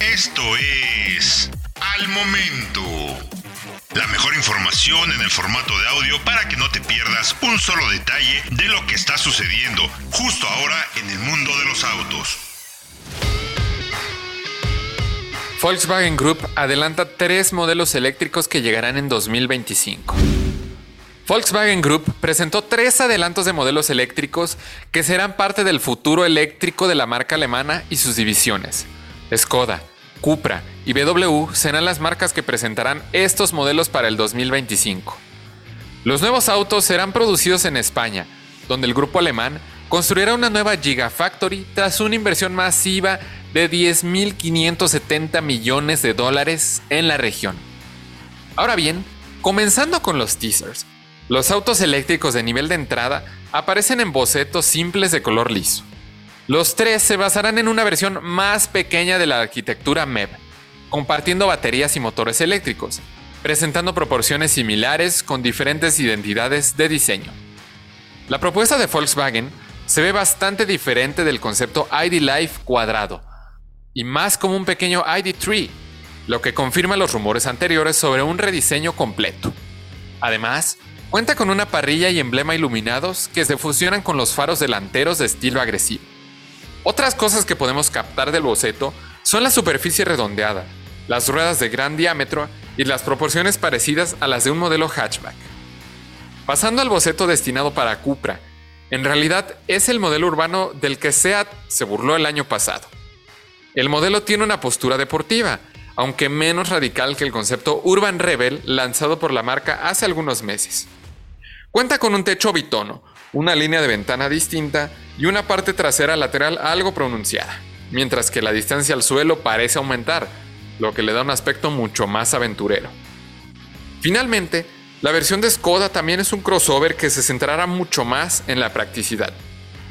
Esto es Al Momento. La mejor información en el formato de audio para que no te pierdas un solo detalle de lo que está sucediendo justo ahora en el mundo de los autos. Volkswagen Group adelanta tres modelos eléctricos que llegarán en 2025. Volkswagen Group presentó tres adelantos de modelos eléctricos que serán parte del futuro eléctrico de la marca alemana y sus divisiones. Skoda, Cupra y BMW serán las marcas que presentarán estos modelos para el 2025. Los nuevos autos serán producidos en España, donde el grupo alemán construirá una nueva Gigafactory tras una inversión masiva de 10.570 millones de dólares en la región. Ahora bien, comenzando con los teasers, los autos eléctricos de nivel de entrada aparecen en bocetos simples de color liso. Los tres se basarán en una versión más pequeña de la arquitectura MEB, compartiendo baterías y motores eléctricos, presentando proporciones similares con diferentes identidades de diseño. La propuesta de Volkswagen se ve bastante diferente del concepto ID Life cuadrado, y más como un pequeño ID Tree, lo que confirma los rumores anteriores sobre un rediseño completo. Además, Cuenta con una parrilla y emblema iluminados que se fusionan con los faros delanteros de estilo agresivo. Otras cosas que podemos captar del boceto son la superficie redondeada, las ruedas de gran diámetro y las proporciones parecidas a las de un modelo hatchback. Pasando al boceto destinado para Cupra, en realidad es el modelo urbano del que SEAT se burló el año pasado. El modelo tiene una postura deportiva, aunque menos radical que el concepto Urban Rebel lanzado por la marca hace algunos meses. Cuenta con un techo bitono, una línea de ventana distinta y una parte trasera lateral algo pronunciada, mientras que la distancia al suelo parece aumentar, lo que le da un aspecto mucho más aventurero. Finalmente, la versión de Skoda también es un crossover que se centrará mucho más en la practicidad.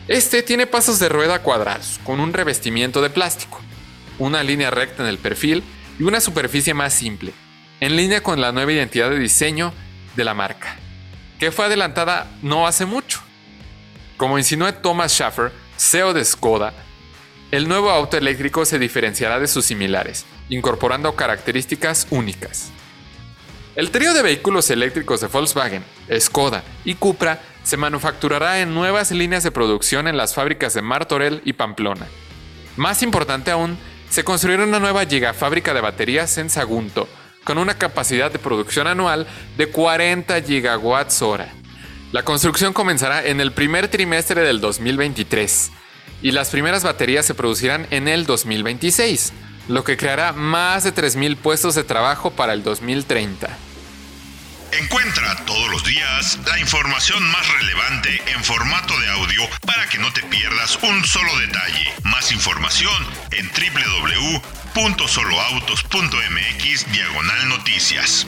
Este tiene pasos de rueda cuadrados, con un revestimiento de plástico, una línea recta en el perfil y una superficie más simple, en línea con la nueva identidad de diseño de la marca que fue adelantada no hace mucho. Como insinuó Thomas Schaffer, CEO de Skoda, el nuevo auto eléctrico se diferenciará de sus similares, incorporando características únicas. El trío de vehículos eléctricos de Volkswagen, Skoda y Cupra se manufacturará en nuevas líneas de producción en las fábricas de Martorell y Pamplona. Más importante aún, se construirá una nueva gigafábrica de baterías en Sagunto, con una capacidad de producción anual de 40 gigawatts hora. La construcción comenzará en el primer trimestre del 2023 y las primeras baterías se producirán en el 2026, lo que creará más de 3.000 puestos de trabajo para el 2030. Encuentra todos los días la información más relevante en formato de audio para que no te pierdas un solo detalle. Más información en www.soloautos.mx diagonal noticias.